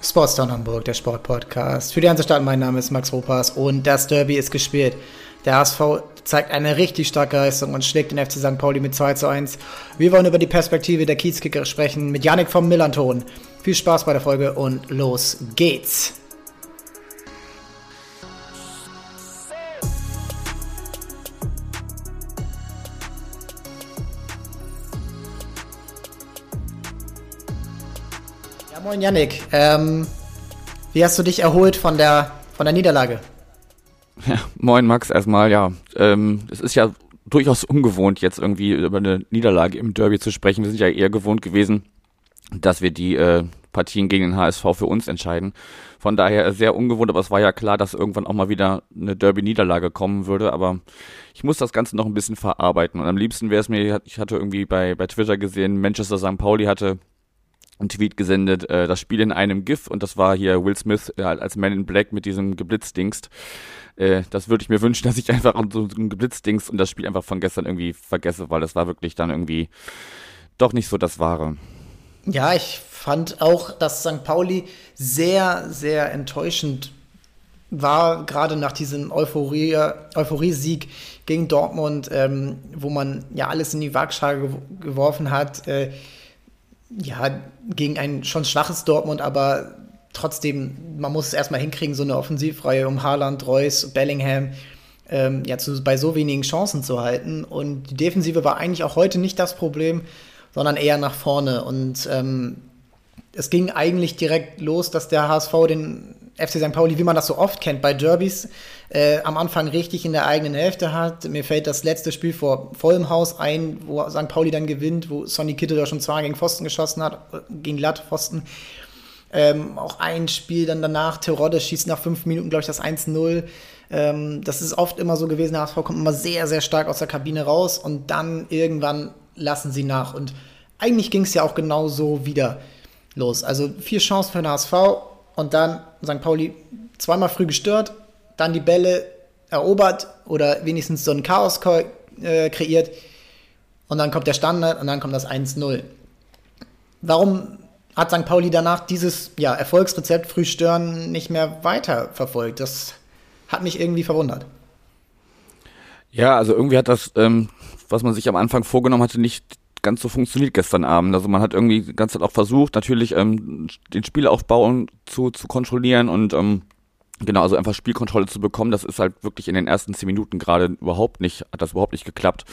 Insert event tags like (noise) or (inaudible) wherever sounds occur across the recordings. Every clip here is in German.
Sportstown Hamburg, der Sportpodcast. Für die Hansestadt, mein Name ist Max Ropas und das Derby ist gespielt. Der HSV zeigt eine richtig starke Leistung und schlägt den FC St. Pauli mit 2 zu 1. Wir wollen über die Perspektive der Kiezkicker sprechen mit Janik vom Millanton. Viel Spaß bei der Folge und los geht's. Moin Yannick. Ähm, wie hast du dich erholt von der, von der Niederlage? Ja, moin Max erstmal, ja. Ähm, es ist ja durchaus ungewohnt, jetzt irgendwie über eine Niederlage im Derby zu sprechen. Wir sind ja eher gewohnt gewesen, dass wir die äh, Partien gegen den HSV für uns entscheiden. Von daher sehr ungewohnt, aber es war ja klar, dass irgendwann auch mal wieder eine Derby-Niederlage kommen würde. Aber ich muss das Ganze noch ein bisschen verarbeiten. Und am liebsten wäre es mir, ich hatte irgendwie bei, bei Twitter gesehen, Manchester St. Pauli hatte einen Tweet gesendet, äh, das Spiel in einem GIF und das war hier Will Smith äh, als Man in Black mit diesem Geblitzdingst. Äh, das würde ich mir wünschen, (laughs) dass ich einfach so ein Geblitzdingst und das Spiel einfach von gestern irgendwie vergesse, weil das war wirklich dann irgendwie doch nicht so das Wahre. Ja, ich fand auch, dass St. Pauli sehr, sehr enttäuschend war, gerade nach diesem Euphorie, Euphorie-Sieg gegen Dortmund, ähm, wo man ja alles in die Waagschale geworfen hat. Äh, ja, gegen ein schon schwaches Dortmund, aber trotzdem, man muss es erstmal hinkriegen, so eine Offensivreihe um Haaland, Reus, Bellingham ähm, ja, zu, bei so wenigen Chancen zu halten. Und die Defensive war eigentlich auch heute nicht das Problem, sondern eher nach vorne. Und ähm, es ging eigentlich direkt los, dass der HSV den FC St. Pauli, wie man das so oft kennt, bei Derbys äh, am Anfang richtig in der eigenen Hälfte hat. Mir fällt das letzte Spiel vor vollem Haus ein, wo St. Pauli dann gewinnt, wo Sonny Kittel da schon zwar gegen Pfosten geschossen hat, gegen Lattpfosten. Ähm, auch ein Spiel dann danach, Terodde schießt nach fünf Minuten, glaube ich, das 1-0. Ähm, das ist oft immer so gewesen, der HSV kommt immer sehr, sehr stark aus der Kabine raus und dann irgendwann lassen sie nach. Und eigentlich ging es ja auch genau so wieder los. Also vier Chancen für den HSV und dann St. Pauli zweimal früh gestört, dann die Bälle erobert oder wenigstens so ein Chaos äh, kreiert und dann kommt der Standard und dann kommt das 1-0. Warum hat St. Pauli danach dieses ja, Erfolgsrezept früh stören nicht mehr weiterverfolgt? Das hat mich irgendwie verwundert. Ja, also irgendwie hat das, ähm, was man sich am Anfang vorgenommen hatte, nicht ganz so funktioniert gestern Abend. Also man hat irgendwie die ganze Zeit auch versucht, natürlich ähm, den Spielaufbau zu, zu kontrollieren und ähm, genau, also einfach Spielkontrolle zu bekommen. Das ist halt wirklich in den ersten zehn Minuten gerade überhaupt nicht, hat das überhaupt nicht geklappt.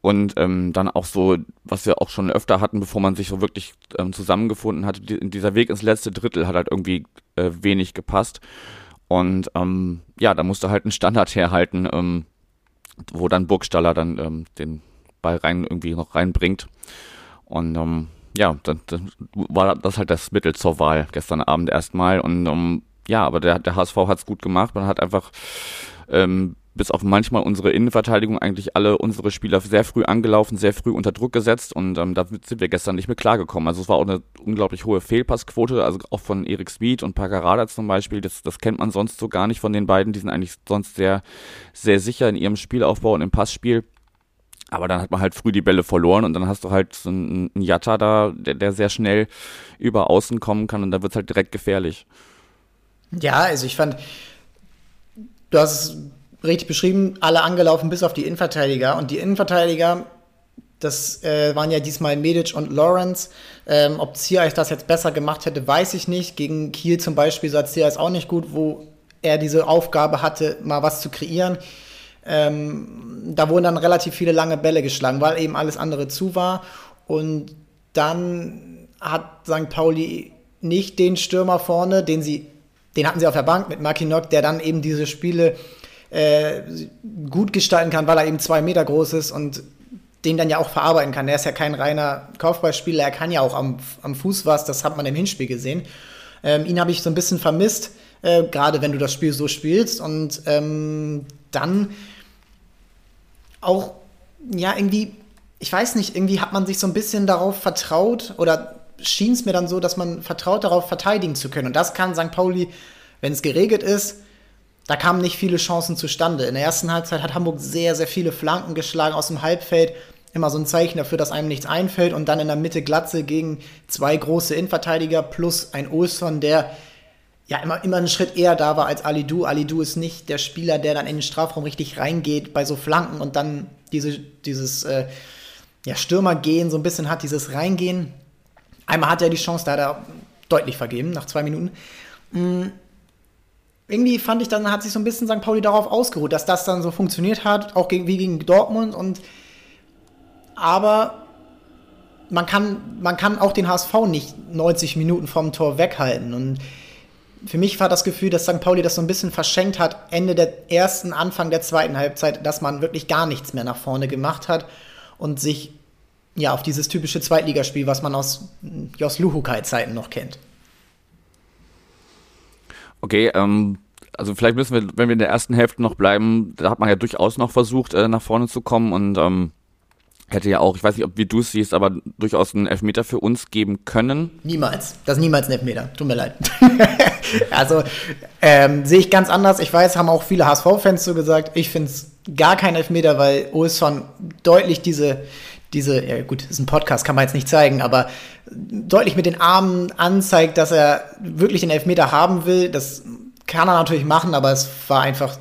Und ähm, dann auch so, was wir auch schon öfter hatten, bevor man sich so wirklich ähm, zusammengefunden hatte, die, dieser Weg ins letzte Drittel hat halt irgendwie äh, wenig gepasst. Und ähm, ja, da musste halt ein Standard herhalten, ähm, wo dann Burgstaller dann ähm, den Ball rein irgendwie noch reinbringt. Und ähm, ja, dann, dann war das halt das Mittel zur Wahl gestern Abend erstmal. Und ähm, ja, aber der, der HSV hat es gut gemacht. Man hat einfach ähm, bis auf manchmal unsere Innenverteidigung eigentlich alle unsere Spieler sehr früh angelaufen, sehr früh unter Druck gesetzt und ähm, damit sind wir gestern nicht mehr klargekommen. Also es war auch eine unglaublich hohe Fehlpassquote, also auch von Erik Speed und Pagarada zum Beispiel, das, das kennt man sonst so gar nicht von den beiden, die sind eigentlich sonst sehr, sehr sicher in ihrem Spielaufbau und im Passspiel. Aber dann hat man halt früh die Bälle verloren und dann hast du halt so einen, einen Jatta da, der, der sehr schnell über außen kommen kann und da wird es halt direkt gefährlich. Ja, also ich fand, du hast es richtig beschrieben, alle angelaufen bis auf die Innenverteidiger und die Innenverteidiger, das äh, waren ja diesmal Medic und Lawrence. Ähm, ob Ziyech das jetzt besser gemacht hätte, weiß ich nicht. Gegen Kiel zum Beispiel sah Ziyech auch nicht gut, wo er diese Aufgabe hatte, mal was zu kreieren. Ähm, da wurden dann relativ viele lange Bälle geschlagen, weil eben alles andere zu war. Und dann hat St. Pauli nicht den Stürmer vorne, den sie, den hatten sie auf der Bank mit Mackinock, der dann eben diese Spiele äh, gut gestalten kann, weil er eben zwei Meter groß ist und den dann ja auch verarbeiten kann. Er ist ja kein reiner Kaufballspieler, er kann ja auch am, am Fuß was, das hat man im Hinspiel gesehen. Ähm, ihn habe ich so ein bisschen vermisst, äh, gerade wenn du das Spiel so spielst. Und ähm, dann auch, ja, irgendwie, ich weiß nicht, irgendwie hat man sich so ein bisschen darauf vertraut oder schien es mir dann so, dass man vertraut darauf, verteidigen zu können. Und das kann St. Pauli, wenn es geregelt ist, da kamen nicht viele Chancen zustande. In der ersten Halbzeit hat Hamburg sehr, sehr viele Flanken geschlagen aus dem Halbfeld. immer so ein Zeichen dafür, dass einem nichts einfällt und dann in der Mitte Glatze gegen zwei große Innenverteidiger plus ein Olsson, der ja immer, immer einen Schritt eher da war als Alidu. Alidu ist nicht der Spieler, der dann in den Strafraum richtig reingeht bei so Flanken und dann diese, dieses äh, ja, Stürmergehen so ein bisschen hat, dieses Reingehen. Einmal hat er die Chance, da hat er deutlich vergeben, nach zwei Minuten. Mhm. Irgendwie fand ich, dann hat sich so ein bisschen St. Pauli darauf ausgeruht, dass das dann so funktioniert hat, auch gegen, wie gegen Dortmund. Und aber man kann, man kann auch den HSV nicht 90 Minuten vom Tor weghalten. Und für mich war das Gefühl, dass St. Pauli das so ein bisschen verschenkt hat, Ende der ersten, Anfang der zweiten Halbzeit, dass man wirklich gar nichts mehr nach vorne gemacht hat und sich ja auf dieses typische Zweitligaspiel, was man aus Jos Luhukai-Zeiten noch kennt. Okay, ähm, also vielleicht müssen wir, wenn wir in der ersten Hälfte noch bleiben, da hat man ja durchaus noch versucht, äh, nach vorne zu kommen und ähm, hätte ja auch, ich weiß nicht, ob wie du es siehst, aber durchaus einen Elfmeter für uns geben können. Niemals. Das ist niemals ein Elfmeter. Tut mir leid. (laughs) also ähm, sehe ich ganz anders. Ich weiß, haben auch viele HSV-Fans so gesagt. Ich finde es gar kein Elfmeter, weil Olsson deutlich diese, diese, ja gut, ist ein Podcast, kann man jetzt nicht zeigen, aber deutlich mit den Armen anzeigt, dass er wirklich den Elfmeter haben will. Das kann er natürlich machen, aber es war einfach,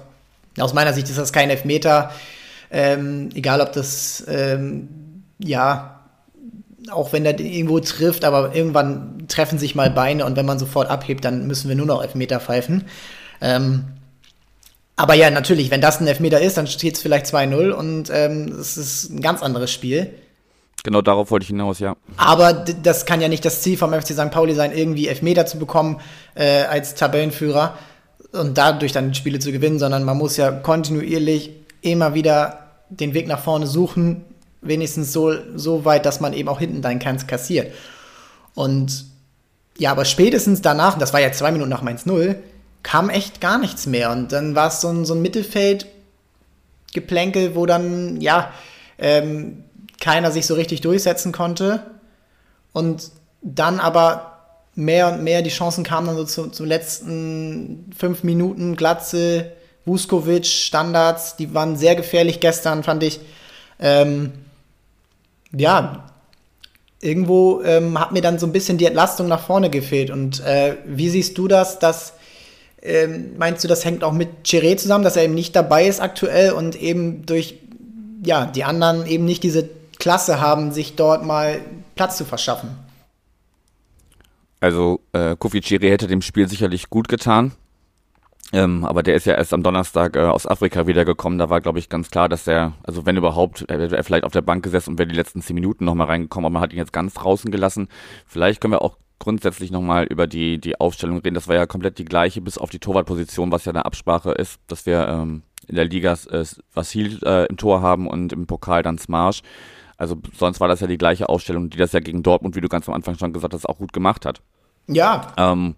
aus meiner Sicht ist das kein Elfmeter. Ähm, egal, ob das, ähm, ja, auch wenn der irgendwo trifft, aber irgendwann treffen sich mal Beine und wenn man sofort abhebt, dann müssen wir nur noch Elfmeter pfeifen. Ähm, aber ja, natürlich, wenn das ein Elfmeter ist, dann steht es vielleicht 2-0 und ähm, es ist ein ganz anderes Spiel. Genau darauf wollte ich hinaus, ja. Aber das kann ja nicht das Ziel vom FC St. Pauli sein, irgendwie Elfmeter zu bekommen äh, als Tabellenführer und dadurch dann die Spiele zu gewinnen, sondern man muss ja kontinuierlich immer wieder den Weg nach vorne suchen, wenigstens so, so weit, dass man eben auch hinten deinen Keins kassiert. Und ja, aber spätestens danach, das war ja zwei Minuten nach Mainz 0, kam echt gar nichts mehr. Und dann war es so ein, so ein Mittelfeld-Geplänkel, wo dann, ja, ähm, keiner sich so richtig durchsetzen konnte. Und dann aber mehr und mehr die Chancen kamen dann so zu, zu letzten fünf Minuten. Glatze, Vuskovic, Standards, die waren sehr gefährlich gestern, fand ich. Ähm, ja, irgendwo ähm, hat mir dann so ein bisschen die Entlastung nach vorne gefehlt. Und äh, wie siehst du das? Dass, ähm, meinst du, das hängt auch mit Chiré zusammen, dass er eben nicht dabei ist aktuell und eben durch ja, die anderen eben nicht diese Klasse haben, sich dort mal Platz zu verschaffen? Also äh, Kofi Chiré hätte dem Spiel sicherlich gut getan. Ähm, aber der ist ja erst am Donnerstag äh, aus Afrika wiedergekommen. Da war, glaube ich, ganz klar, dass er, also wenn überhaupt, er wäre vielleicht auf der Bank gesessen und wäre die letzten zehn Minuten nochmal reingekommen, aber man hat ihn jetzt ganz draußen gelassen. Vielleicht können wir auch grundsätzlich nochmal über die, die Aufstellung reden. Das war ja komplett die gleiche, bis auf die Torwartposition, was ja eine Absprache ist, dass wir ähm, in der Liga äh, Vasil äh, im Tor haben und im Pokal dann Smarsch. Also sonst war das ja die gleiche Aufstellung, die das ja gegen Dortmund, wie du ganz am Anfang schon gesagt hast, auch gut gemacht hat. Ja. Ähm,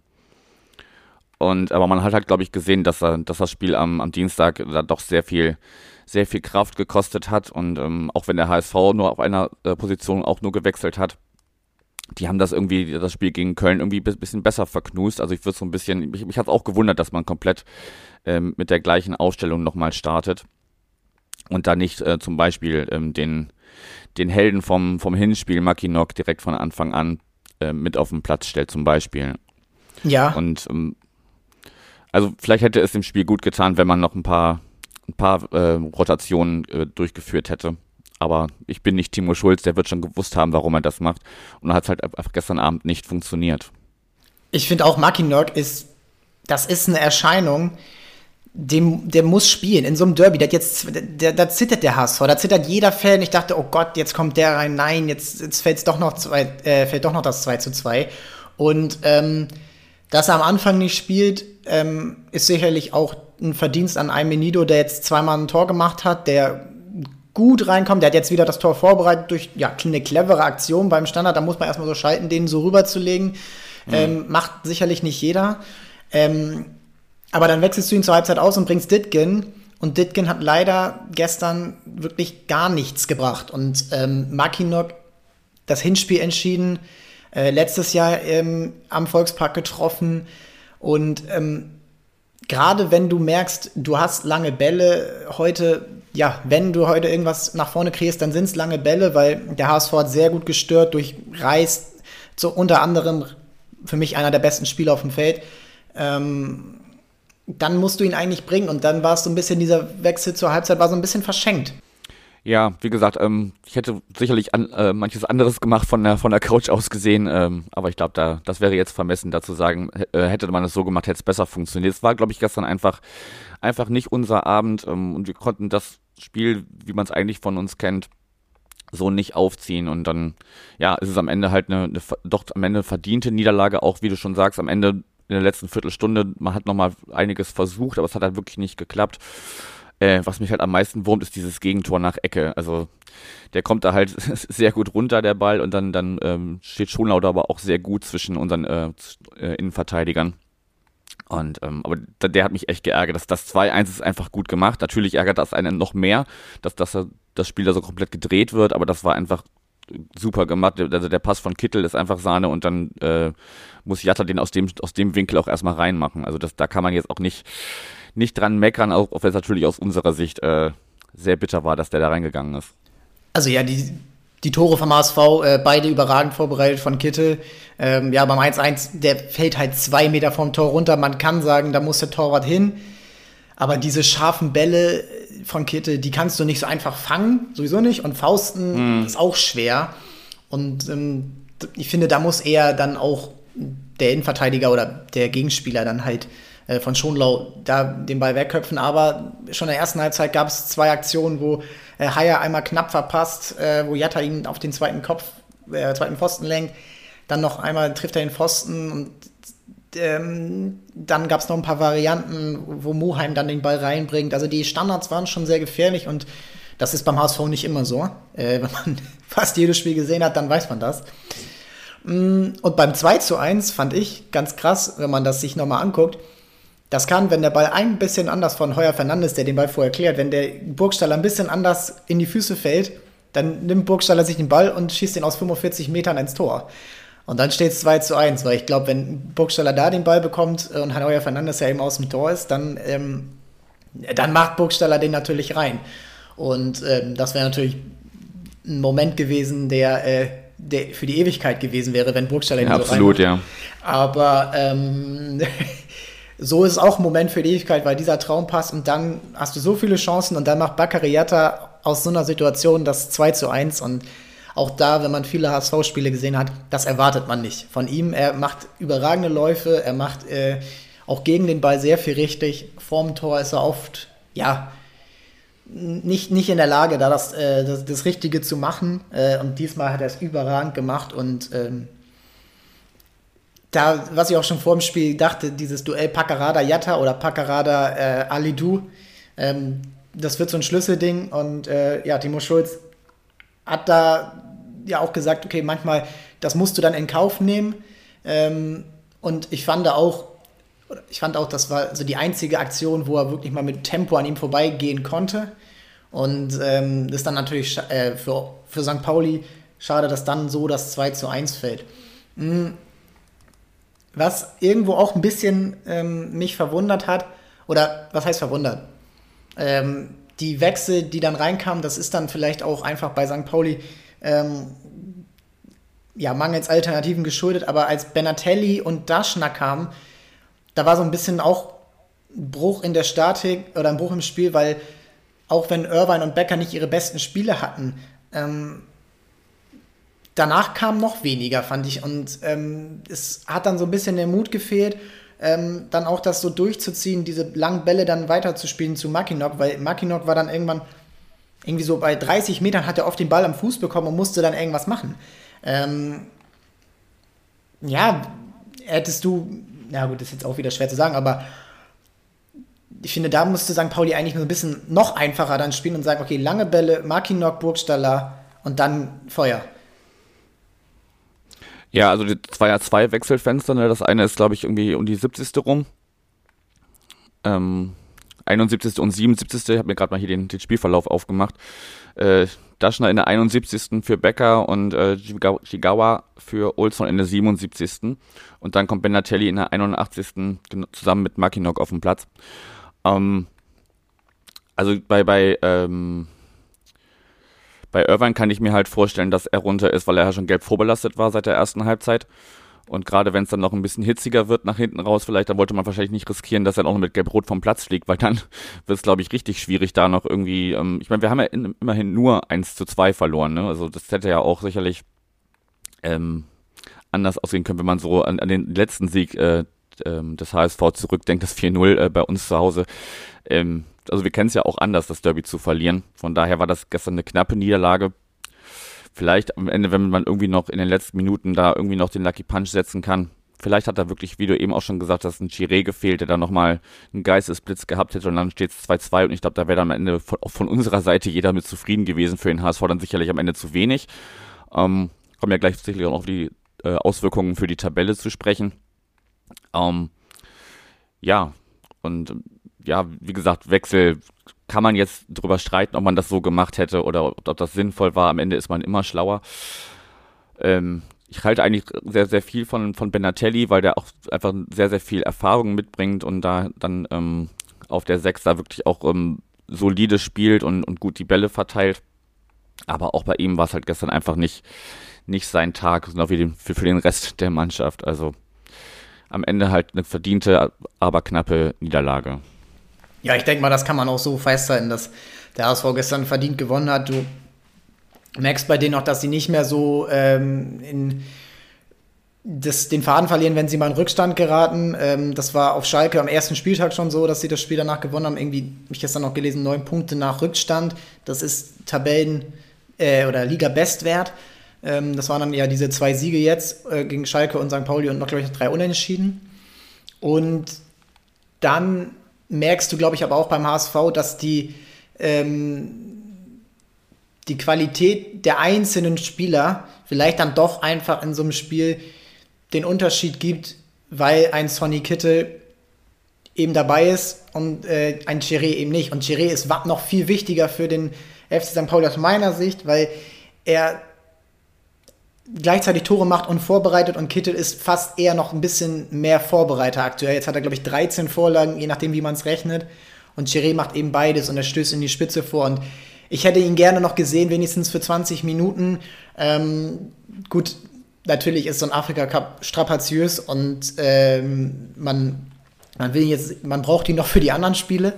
und aber man hat halt, glaube ich, gesehen, dass, er, dass das Spiel am, am Dienstag da doch sehr viel, sehr viel Kraft gekostet hat. Und ähm, auch wenn der HSV nur auf einer äh, Position auch nur gewechselt hat, die haben das irgendwie, das Spiel gegen Köln irgendwie ein bisschen besser verknust. Also ich würde so ein bisschen, mich, mich hat auch gewundert, dass man komplett ähm, mit der gleichen Aufstellung nochmal startet und da nicht äh, zum Beispiel ähm, den, den Helden vom, vom Hinspiel, Mackinock, direkt von Anfang an äh, mit auf den Platz stellt zum Beispiel. Ja. Und ähm, also vielleicht hätte es dem Spiel gut getan, wenn man noch ein paar, ein paar äh, Rotationen äh, durchgeführt hätte. Aber ich bin nicht Timo Schulz, der wird schon gewusst haben, warum er das macht. Und dann hat es halt einfach gestern Abend nicht funktioniert. Ich finde auch Mackinock ist, das ist eine Erscheinung, dem, der muss spielen in so einem Derby. Der jetzt, der, da zittert der HSV, da zittert jeder Fan. Ich dachte, oh Gott, jetzt kommt der rein. Nein, jetzt, jetzt fällt's doch noch zwei, äh, fällt doch noch das 2 zu 2. Und ähm, dass er am Anfang nicht spielt, ähm, ist sicherlich auch ein Verdienst an Aymenido, der jetzt zweimal ein Tor gemacht hat, der gut reinkommt. Der hat jetzt wieder das Tor vorbereitet durch ja, eine clevere Aktion beim Standard. Da muss man erstmal so schalten, den so rüberzulegen. Mhm. Ähm, macht sicherlich nicht jeder. Ähm, aber dann wechselst du ihn zur Halbzeit aus und bringst Ditgen. Und Ditgen hat leider gestern wirklich gar nichts gebracht. Und ähm, Makinok das Hinspiel entschieden, äh, letztes Jahr ähm, am Volkspark getroffen. Und ähm, gerade wenn du merkst, du hast lange Bälle, heute ja, wenn du heute irgendwas nach vorne kriegst, dann sind es lange Bälle, weil der HSV hat sehr gut gestört durch Reis, so unter anderem für mich einer der besten Spieler auf dem Feld. Ähm, dann musst du ihn eigentlich bringen und dann war es so ein bisschen, dieser Wechsel zur Halbzeit war so ein bisschen verschenkt. Ja, wie gesagt, ähm, ich hätte sicherlich an, äh, manches anderes gemacht von der, von der Couch aus gesehen, ähm, aber ich glaube, da, das wäre jetzt vermessen, da zu sagen, äh, hätte man es so gemacht, hätte es besser funktioniert. Es war, glaube ich, gestern einfach, einfach nicht unser Abend ähm, und wir konnten das Spiel, wie man es eigentlich von uns kennt, so nicht aufziehen und dann, ja, ist es am Ende halt eine, eine doch am Ende verdiente Niederlage, auch wie du schon sagst, am Ende in der letzten Viertelstunde, man hat nochmal einiges versucht, aber es hat halt wirklich nicht geklappt. Äh, was mich halt am meisten wurmt, ist dieses Gegentor nach Ecke. Also der kommt da halt (laughs) sehr gut runter, der Ball, und dann, dann ähm, steht Schonlau aber auch sehr gut zwischen unseren äh, äh, Innenverteidigern. Und ähm, aber der, hat mich echt geärgert. Das, das 2-1 ist einfach gut gemacht. Natürlich ärgert das einen noch mehr, dass, dass das Spiel da so komplett gedreht wird, aber das war einfach super gemacht. Also der Pass von Kittel ist einfach Sahne und dann äh, muss Jatta den aus dem, aus dem Winkel auch erstmal reinmachen. Also das, da kann man jetzt auch nicht, nicht dran meckern, auch wenn es natürlich aus unserer Sicht äh, sehr bitter war, dass der da reingegangen ist. Also ja, die, die Tore vom HSV, äh, beide überragend vorbereitet von Kittel. Ähm, ja, beim 1-1, der fällt halt zwei Meter vom Tor runter. Man kann sagen, da muss der Torwart hin. Aber diese scharfen Bälle von Kittel, die kannst du nicht so einfach fangen, sowieso nicht. Und Fausten mm. ist auch schwer. Und ähm, ich finde, da muss eher dann auch der Innenverteidiger oder der Gegenspieler dann halt äh, von Schonlau da den Ball wegköpfen. Aber schon in der ersten Halbzeit gab es zwei Aktionen, wo äh, Haier einmal knapp verpasst, äh, wo Jatta ihn auf den zweiten Kopf, äh, zweiten Pfosten lenkt. Dann noch einmal trifft er den Pfosten und ähm, dann gab es noch ein paar Varianten, wo Moheim dann den Ball reinbringt. Also die Standards waren schon sehr gefährlich und das ist beim HSV nicht immer so. Äh, wenn man (laughs) fast jedes Spiel gesehen hat, dann weiß man das. Mm, und beim 2 zu 1 fand ich ganz krass, wenn man das sich nochmal anguckt. Das kann, wenn der Ball ein bisschen anders von Heuer Fernandes, der den Ball vorher klärt, wenn der Burgstaller ein bisschen anders in die Füße fällt, dann nimmt Burgstaller sich den Ball und schießt ihn aus 45 Metern ins Tor. Und dann steht es 2 zu 1, weil ich glaube, wenn Burgstaller da den Ball bekommt äh, und Heuer Fernandes ja eben aus dem Tor ist, dann, ähm, dann macht Burgstaller den natürlich rein. Und ähm, das wäre natürlich ein Moment gewesen, der, äh, der für die Ewigkeit gewesen wäre, wenn Burgstaller ja, so Absolut, ja. Aber ähm, (laughs) so ist es auch ein Moment für die Ewigkeit, weil dieser Traum passt und dann hast du so viele Chancen und dann macht Baccariata aus so einer Situation das 2 zu 1 und auch da, wenn man viele HSV-Spiele gesehen hat, das erwartet man nicht von ihm. Er macht überragende Läufe, er macht äh, auch gegen den Ball sehr viel richtig. Vorm Tor ist er oft, ja, nicht, nicht in der Lage, da das, äh, das, das, Richtige zu machen. Äh, und diesmal hat er es überragend gemacht und ähm, da, was ich auch schon vor dem Spiel dachte, dieses Duell Pacarada Yatta oder Pacarada äh, Alidu, ähm, das wird so ein Schlüsselding und äh, ja, Timo Schulz hat da ja auch gesagt, okay, manchmal, das musst du dann in Kauf nehmen. Ähm, und ich fand auch, ich fand auch, das war so die einzige Aktion, wo er wirklich mal mit Tempo an ihm vorbeigehen konnte. Und ähm, das ist dann natürlich äh, für, für St. Pauli schade, dass dann so das 2 zu 1 fällt. Mhm. Was irgendwo auch ein bisschen ähm, mich verwundert hat, oder was heißt verwundert? Ähm, die Wechsel, die dann reinkamen, das ist dann vielleicht auch einfach bei St. Pauli ähm, ja, mangels Alternativen geschuldet, aber als Benatelli und Daschner kamen, da war so ein bisschen auch ein Bruch in der Statik oder ein Bruch im Spiel, weil auch wenn Irvine und Becker nicht ihre besten Spiele hatten, ähm, danach kam noch weniger, fand ich. Und ähm, es hat dann so ein bisschen der Mut gefehlt, ähm, dann auch das so durchzuziehen, diese langen Bälle dann weiterzuspielen zu Mackinock, weil Mackinock war dann irgendwann irgendwie so bei 30 Metern hat er oft den Ball am Fuß bekommen und musste dann irgendwas machen. Ähm, ja, hättest du, na gut, das ist jetzt auch wieder schwer zu sagen, aber ich finde, da musste St. Pauli eigentlich nur ein bisschen noch einfacher dann spielen und sagen, okay, lange Bälle, Mackinock, Burgstaller und dann Feuer. Ja, also die zwei ja zwei Wechselfenster. Ne? Das eine ist, glaube ich, irgendwie um die 70. rum. Ähm, 71. und 77. Ich habe mir gerade mal hier den, den Spielverlauf aufgemacht. Äh, Daschner in der 71. für Becker und äh, Jigawa für Olson in der 77. Und dann kommt Benatelli in der 81. zusammen mit Makinok auf den Platz. Ähm, also bei, bei, ähm, bei Irvine kann ich mir halt vorstellen, dass er runter ist, weil er ja schon gelb vorbelastet war seit der ersten Halbzeit. Und gerade wenn es dann noch ein bisschen hitziger wird nach hinten raus, vielleicht, dann wollte man wahrscheinlich nicht riskieren, dass er noch mit Gelb-Rot vom Platz fliegt, weil dann (laughs) wird es, glaube ich, richtig schwierig, da noch irgendwie, ähm, ich meine, wir haben ja in, immerhin nur 1 zu 2 verloren, ne? Also das hätte ja auch sicherlich ähm, anders ausgehen können, wenn man so an, an den letzten Sieg äh, ähm, des HSV zurückdenkt, das 4-0 äh, bei uns zu Hause. Ähm, also wir kennen es ja auch anders, das Derby zu verlieren. Von daher war das gestern eine knappe Niederlage. Vielleicht am Ende, wenn man irgendwie noch in den letzten Minuten da irgendwie noch den Lucky Punch setzen kann. Vielleicht hat da wirklich, wie du eben auch schon gesagt hast, ein Chiré gefehlt, der da nochmal einen Geistesblitz gehabt hätte und dann steht es 2-2 und ich glaube, da wäre dann am Ende von, auch von unserer Seite jeder mit zufrieden gewesen. Für den HSV dann sicherlich am Ende zu wenig. Ähm, kommen ja gleich sicherlich auch noch auf die äh, Auswirkungen für die Tabelle zu sprechen. Ähm, ja, und ja, wie gesagt, Wechsel kann man jetzt drüber streiten, ob man das so gemacht hätte oder ob, ob das sinnvoll war. Am Ende ist man immer schlauer. Ähm, ich halte eigentlich sehr, sehr viel von, von Benatelli, weil der auch einfach sehr, sehr viel Erfahrung mitbringt und da dann ähm, auf der Sechs da wirklich auch ähm, solide spielt und, und gut die Bälle verteilt. Aber auch bei ihm war es halt gestern einfach nicht, nicht sein Tag, sondern wie für, für den Rest der Mannschaft. Also am Ende halt eine verdiente, aber knappe Niederlage. Ja, ich denke mal, das kann man auch so festhalten, dass der HSV gestern verdient gewonnen hat. Du merkst bei denen auch, dass sie nicht mehr so ähm, in das, den Faden verlieren, wenn sie mal in Rückstand geraten. Ähm, das war auf Schalke am ersten Spieltag schon so, dass sie das Spiel danach gewonnen haben. Irgendwie, habe ich gestern noch gelesen, neun Punkte nach Rückstand. Das ist Tabellen- äh, oder Liga-Bestwert. Ähm, das waren dann ja diese zwei Siege jetzt äh, gegen Schalke und St. Pauli und noch, glaube ich, drei Unentschieden. Und dann merkst du, glaube ich, aber auch beim HSV, dass die, ähm, die Qualität der einzelnen Spieler vielleicht dann doch einfach in so einem Spiel den Unterschied gibt, weil ein Sonny Kittel eben dabei ist und äh, ein Chiré eben nicht. Und Chiré ist noch viel wichtiger für den FC St. Pauli aus meiner Sicht, weil er gleichzeitig Tore macht und vorbereitet und Kittel ist fast eher noch ein bisschen mehr Vorbereiter aktuell. Jetzt hat er, glaube ich, 13 Vorlagen, je nachdem, wie man es rechnet. Und Chiré macht eben beides und er stößt in die Spitze vor. Und ich hätte ihn gerne noch gesehen, wenigstens für 20 Minuten. Ähm, gut, natürlich ist so ein Afrika-Cup strapaziös und ähm, man, man will jetzt, man braucht ihn noch für die anderen Spiele.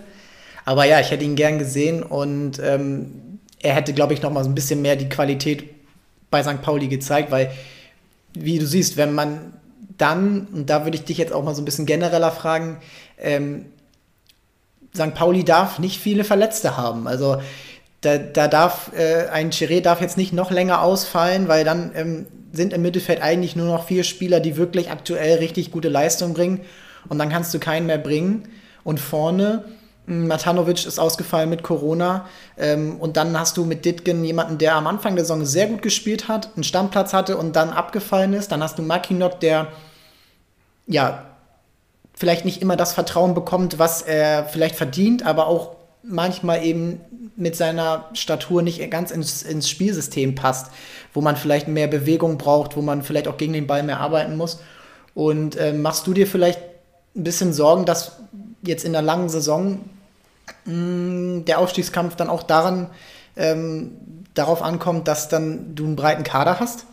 Aber ja, ich hätte ihn gern gesehen und ähm, er hätte, glaube ich, noch mal so ein bisschen mehr die Qualität bei St. Pauli gezeigt, weil, wie du siehst, wenn man dann, und da würde ich dich jetzt auch mal so ein bisschen genereller fragen, ähm, St. Pauli darf nicht viele Verletzte haben. Also da, da darf äh, ein Chiré darf jetzt nicht noch länger ausfallen, weil dann ähm, sind im Mittelfeld eigentlich nur noch vier Spieler, die wirklich aktuell richtig gute Leistung bringen. Und dann kannst du keinen mehr bringen. Und vorne Matanovic ist ausgefallen mit Corona. Ähm, und dann hast du mit Ditgen jemanden, der am Anfang der Saison sehr gut gespielt hat, einen Stammplatz hatte und dann abgefallen ist. Dann hast du Makinok, der ja vielleicht nicht immer das Vertrauen bekommt, was er vielleicht verdient, aber auch manchmal eben mit seiner Statur nicht ganz ins, ins Spielsystem passt, wo man vielleicht mehr Bewegung braucht, wo man vielleicht auch gegen den Ball mehr arbeiten muss. Und äh, machst du dir vielleicht ein bisschen Sorgen, dass jetzt in der langen Saison mh, der Aufstiegskampf dann auch daran ähm, darauf ankommt, dass dann du einen breiten Kader hast?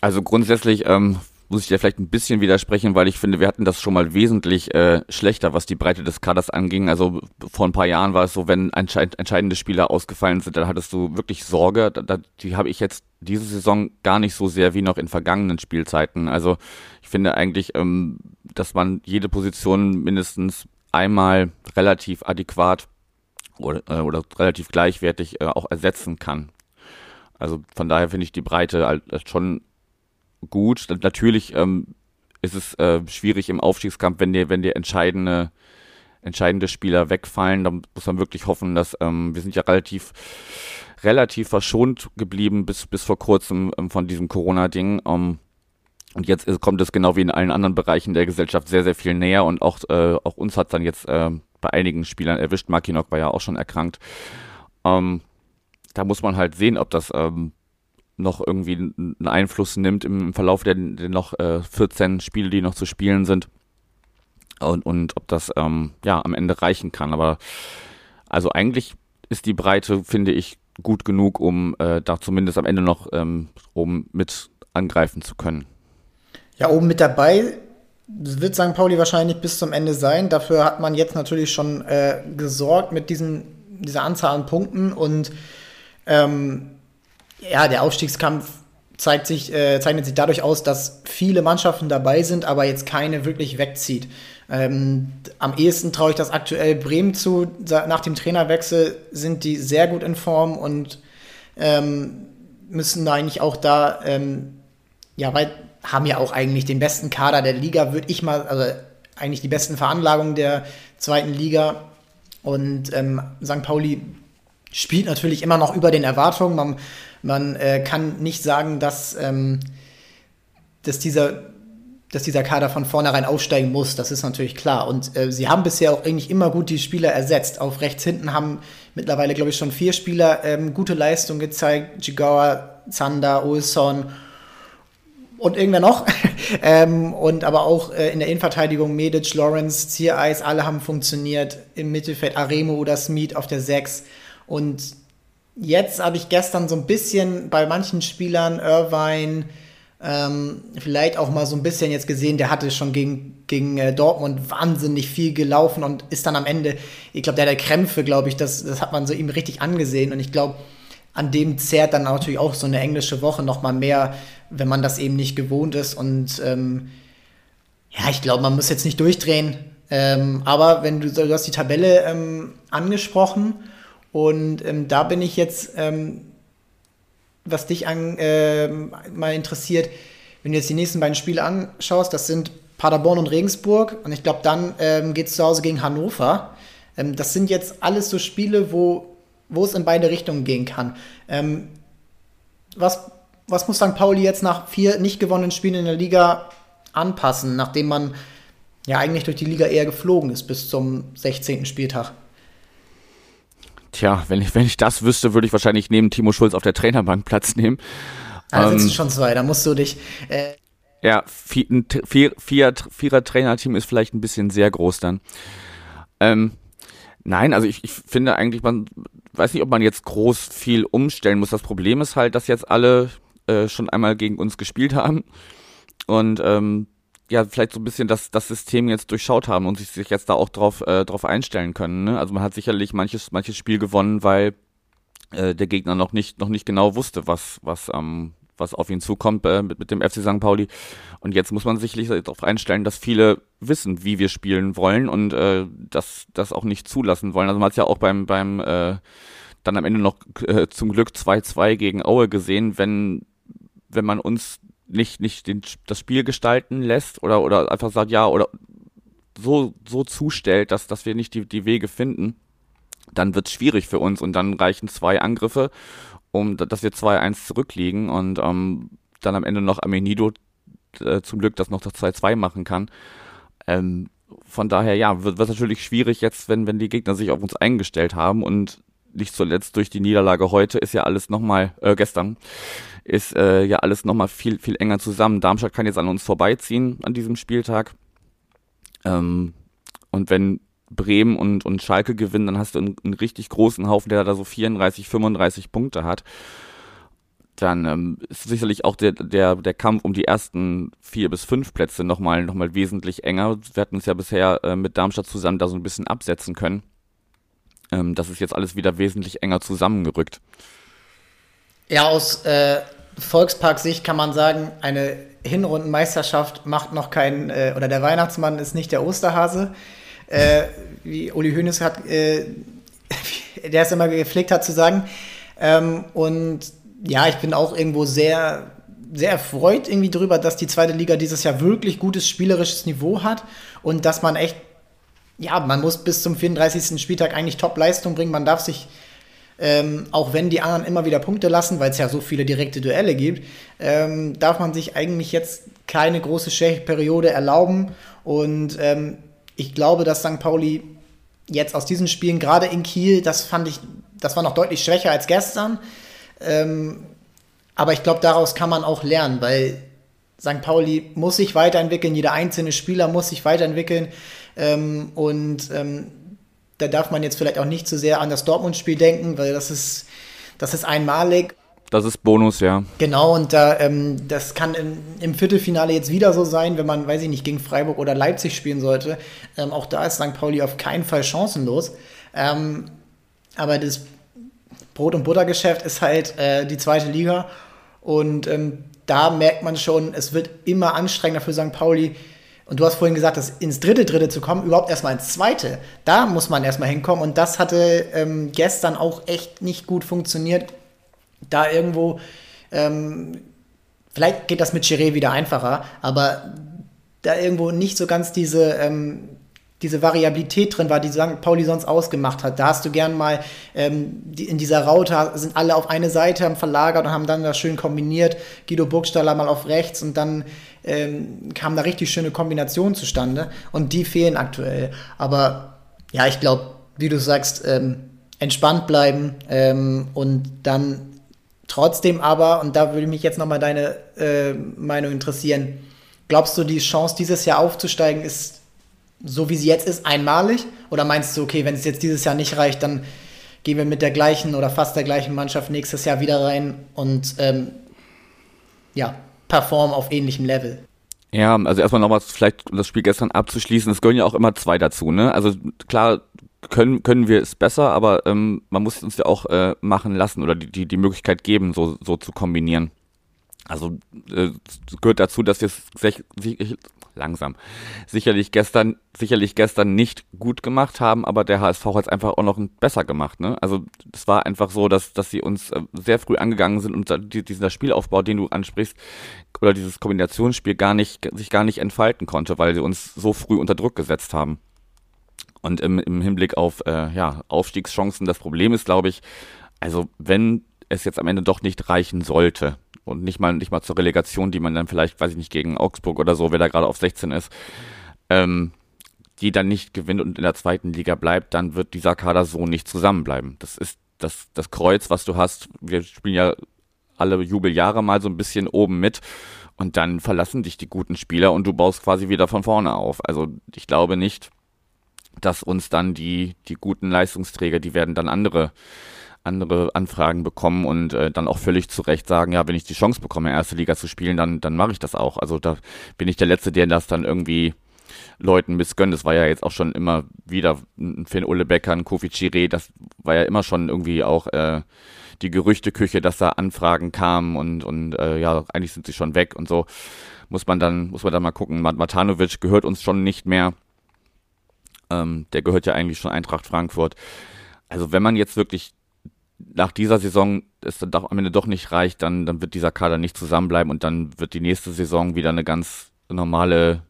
Also grundsätzlich ähm, muss ich dir vielleicht ein bisschen widersprechen, weil ich finde, wir hatten das schon mal wesentlich äh, schlechter, was die Breite des Kaders anging. Also vor ein paar Jahren war es so, wenn entscheid entscheidende Spieler ausgefallen sind, dann hattest du wirklich Sorge. Da, da, die habe ich jetzt diese Saison gar nicht so sehr wie noch in vergangenen Spielzeiten. Also ich finde eigentlich, ähm, dass man jede Position mindestens einmal relativ adäquat oder, äh, oder relativ gleichwertig äh, auch ersetzen kann. Also von daher finde ich die Breite halt schon gut. Natürlich ähm, ist es äh, schwierig im Aufstiegskampf, wenn dir, wenn dir entscheidende, entscheidende Spieler wegfallen. Da muss man wirklich hoffen, dass ähm, wir sind ja relativ relativ verschont geblieben bis, bis vor kurzem ähm, von diesem Corona-Ding. Ähm, und jetzt kommt es genau wie in allen anderen Bereichen der Gesellschaft sehr, sehr viel näher und auch, äh, auch uns hat dann jetzt äh, bei einigen Spielern erwischt. Makinok war ja auch schon erkrankt. Ähm, da muss man halt sehen, ob das ähm, noch irgendwie einen Einfluss nimmt im, Verlauf der, der noch äh, 14 Spiele, die noch zu spielen sind. und, und ob das ähm, ja am Ende reichen kann. Aber also eigentlich ist die Breite, finde ich, gut genug, um äh, da zumindest am Ende noch ähm, oben mit angreifen zu können. Ja, oben mit dabei wird St. Pauli wahrscheinlich bis zum Ende sein. Dafür hat man jetzt natürlich schon äh, gesorgt mit diesen, dieser Anzahl an Punkten und ähm, ja, der Aufstiegskampf zeigt sich, äh, zeichnet sich dadurch aus, dass viele Mannschaften dabei sind, aber jetzt keine wirklich wegzieht. Ähm, am ehesten traue ich das aktuell Bremen zu. Nach dem Trainerwechsel sind die sehr gut in Form und ähm, müssen eigentlich auch da, ähm, ja, weil haben ja auch eigentlich den besten Kader der Liga, würde ich mal, also eigentlich die besten Veranlagungen der zweiten Liga. Und ähm, St. Pauli spielt natürlich immer noch über den Erwartungen. Man, man äh, kann nicht sagen, dass, ähm, dass dieser dass dieser Kader von vornherein aufsteigen muss, das ist natürlich klar. Und äh, sie haben bisher auch eigentlich immer gut die Spieler ersetzt. Auf rechts hinten haben mittlerweile, glaube ich, schon vier Spieler ähm, gute Leistung gezeigt. Jigawa, Zander, Olson und irgendwer noch. (laughs) ähm, und aber auch äh, in der Innenverteidigung Medic, Lawrence, Ziereis, alle haben funktioniert. Im Mittelfeld Aremo oder Smith auf der 6. Und jetzt habe ich gestern so ein bisschen bei manchen Spielern, Irvine, ähm, vielleicht auch mal so ein bisschen jetzt gesehen, der hatte schon gegen, gegen äh, Dortmund wahnsinnig viel gelaufen und ist dann am Ende, ich glaube, der hat Krämpfe, glaube ich, das, das hat man so ihm richtig angesehen und ich glaube, an dem zehrt dann natürlich auch so eine englische Woche noch mal mehr, wenn man das eben nicht gewohnt ist und ähm, ja, ich glaube, man muss jetzt nicht durchdrehen, ähm, aber wenn du, du hast die Tabelle ähm, angesprochen und ähm, da bin ich jetzt ähm, was dich an, äh, mal interessiert, wenn du jetzt die nächsten beiden Spiele anschaust, das sind Paderborn und Regensburg und ich glaube, dann ähm, geht es zu Hause gegen Hannover. Ähm, das sind jetzt alles so Spiele, wo, wo es in beide Richtungen gehen kann. Was, was muss St. Pauli jetzt nach vier nicht gewonnenen Spielen in der Liga anpassen, nachdem man ja eigentlich durch die Liga eher geflogen ist bis zum 16. Spieltag? Tja, wenn ich, wenn ich das wüsste, würde ich wahrscheinlich neben Timo Schulz auf der Trainerbank Platz nehmen. Da ähm, sitzen schon zwei, da musst du dich. Äh ja, vier, ein vier, vier, vierer Trainerteam ist vielleicht ein bisschen sehr groß dann. Ähm, nein, also ich, ich finde eigentlich, man weiß nicht, ob man jetzt groß viel umstellen muss. Das Problem ist halt, dass jetzt alle äh, schon einmal gegen uns gespielt haben und ähm, ja, vielleicht so ein bisschen das, das System jetzt durchschaut haben und sich, sich jetzt da auch drauf, äh, drauf einstellen können. Ne? Also man hat sicherlich manches, manches Spiel gewonnen, weil äh, der Gegner noch nicht, noch nicht genau wusste, was, was, ähm, was auf ihn zukommt äh, mit, mit dem FC St. Pauli. Und jetzt muss man sicherlich darauf einstellen, dass viele wissen, wie wir spielen wollen und äh, das, das auch nicht zulassen wollen. Also man hat es ja auch beim, beim äh, dann am Ende noch äh, zum Glück 2-2 gegen Aue gesehen, wenn, wenn man uns nicht, nicht den, das Spiel gestalten lässt oder, oder einfach sagt, ja, oder so, so zustellt, dass, dass wir nicht die, die Wege finden, dann wird es schwierig für uns und dann reichen zwei Angriffe, um dass wir 2-1 zurückliegen und ähm, dann am Ende noch Amenido äh, zum Glück das noch das 2-2 machen kann. Ähm, von daher, ja, wird, wird natürlich schwierig jetzt, wenn, wenn die Gegner sich auf uns eingestellt haben und nicht zuletzt durch die Niederlage heute ist ja alles nochmal, äh, gestern, ist äh, ja alles nochmal viel, viel enger zusammen. Darmstadt kann jetzt an uns vorbeiziehen an diesem Spieltag. Ähm, und wenn Bremen und, und Schalke gewinnen, dann hast du einen, einen richtig großen Haufen, der da so 34, 35 Punkte hat. Dann ähm, ist sicherlich auch der, der, der Kampf um die ersten vier bis fünf Plätze nochmal noch mal wesentlich enger. Wir hatten uns ja bisher äh, mit Darmstadt zusammen da so ein bisschen absetzen können. Ähm, das ist jetzt alles wieder wesentlich enger zusammengerückt. Ja, aus äh, Volkspark-Sicht kann man sagen, eine Hinrundenmeisterschaft macht noch kein, äh, oder der Weihnachtsmann ist nicht der Osterhase. Äh, wie Uli Hoeneß hat, äh, (laughs) der es immer gepflegt hat zu sagen. Ähm, und ja, ich bin auch irgendwo sehr, sehr erfreut irgendwie drüber, dass die zweite Liga dieses Jahr wirklich gutes spielerisches Niveau hat und dass man echt, ja, man muss bis zum 34. Spieltag eigentlich Top-Leistung bringen. Man darf sich ähm, auch wenn die anderen immer wieder Punkte lassen, weil es ja so viele direkte Duelle gibt, ähm, darf man sich eigentlich jetzt keine große Schwächeperiode erlauben. Und ähm, ich glaube, dass St. Pauli jetzt aus diesen Spielen, gerade in Kiel, das fand ich, das war noch deutlich schwächer als gestern. Ähm, aber ich glaube, daraus kann man auch lernen, weil St. Pauli muss sich weiterentwickeln, jeder einzelne Spieler muss sich weiterentwickeln. Ähm, und ähm, da darf man jetzt vielleicht auch nicht zu sehr an das Dortmund-Spiel denken, weil das ist, das ist einmalig. Das ist Bonus, ja. Genau, und da, ähm, das kann im, im, Viertelfinale jetzt wieder so sein, wenn man, weiß ich nicht, gegen Freiburg oder Leipzig spielen sollte. Ähm, auch da ist St. Pauli auf keinen Fall chancenlos. Ähm, aber das Brot- und Buttergeschäft ist halt äh, die zweite Liga. Und ähm, da merkt man schon, es wird immer anstrengender für St. Pauli. Und du hast vorhin gesagt, dass ins dritte Dritte zu kommen, überhaupt erstmal ins zweite. Da muss man erstmal hinkommen. Und das hatte ähm, gestern auch echt nicht gut funktioniert. Da irgendwo, ähm, vielleicht geht das mit Chiré wieder einfacher, aber da irgendwo nicht so ganz diese, ähm, diese Variabilität drin war, die. Pauli sonst ausgemacht hat. Da hast du gern mal ähm, die, in dieser Raute sind alle auf eine Seite, haben verlagert und haben dann das schön kombiniert. Guido Burgstaller mal auf rechts und dann ähm, kam da richtig schöne Kombinationen zustande und die fehlen aktuell. Aber ja, ich glaube, wie du sagst, ähm, entspannt bleiben ähm, und dann trotzdem aber, und da würde mich jetzt nochmal deine äh, Meinung interessieren, glaubst du, die Chance dieses Jahr aufzusteigen ist so wie sie jetzt ist, einmalig? Oder meinst du, okay, wenn es jetzt dieses Jahr nicht reicht, dann gehen wir mit der gleichen oder fast der gleichen Mannschaft nächstes Jahr wieder rein und ähm, ja, performen auf ähnlichem Level? Ja, also erstmal nochmal vielleicht, um das Spiel gestern abzuschließen, es gehören ja auch immer zwei dazu, ne? Also klar können, können wir es besser, aber ähm, man muss es uns ja auch äh, machen lassen oder die, die, die Möglichkeit geben, so, so zu kombinieren. Also äh, gehört dazu, dass wir es langsam sicherlich gestern sicherlich gestern nicht gut gemacht haben, aber der HSV hat es einfach auch noch besser gemacht. Ne? Also es war einfach so, dass dass sie uns äh, sehr früh angegangen sind und die, dieser Spielaufbau, den du ansprichst, oder dieses Kombinationsspiel gar nicht sich gar nicht entfalten konnte, weil sie uns so früh unter Druck gesetzt haben. Und im, im Hinblick auf äh, ja, Aufstiegschancen, das Problem ist, glaube ich, also wenn es jetzt am Ende doch nicht reichen sollte, und nicht mal, nicht mal zur Relegation, die man dann vielleicht, weiß ich nicht, gegen Augsburg oder so, wer da gerade auf 16 ist, ähm, die dann nicht gewinnt und in der zweiten Liga bleibt, dann wird dieser Kader so nicht zusammenbleiben. Das ist das, das Kreuz, was du hast. Wir spielen ja alle Jubeljahre mal so ein bisschen oben mit und dann verlassen dich die guten Spieler und du baust quasi wieder von vorne auf. Also ich glaube nicht, dass uns dann die, die guten Leistungsträger, die werden dann andere andere Anfragen bekommen und äh, dann auch völlig zu Recht sagen, ja, wenn ich die Chance bekomme, erste Liga zu spielen, dann, dann mache ich das auch. Also da bin ich der Letzte, der das dann irgendwie Leuten missgönnt. Das war ja jetzt auch schon immer wieder ein Finn Ulle Becker, ein Kofi Chiré, das war ja immer schon irgendwie auch äh, die Gerüchteküche, dass da Anfragen kamen und, und äh, ja, eigentlich sind sie schon weg und so. Muss man dann, muss man dann mal gucken. Matanovic gehört uns schon nicht mehr. Ähm, der gehört ja eigentlich schon Eintracht Frankfurt. Also wenn man jetzt wirklich nach dieser Saison es dann doch am Ende doch nicht reicht, dann, dann wird dieser Kader nicht zusammenbleiben und dann wird die nächste Saison wieder eine ganz normale,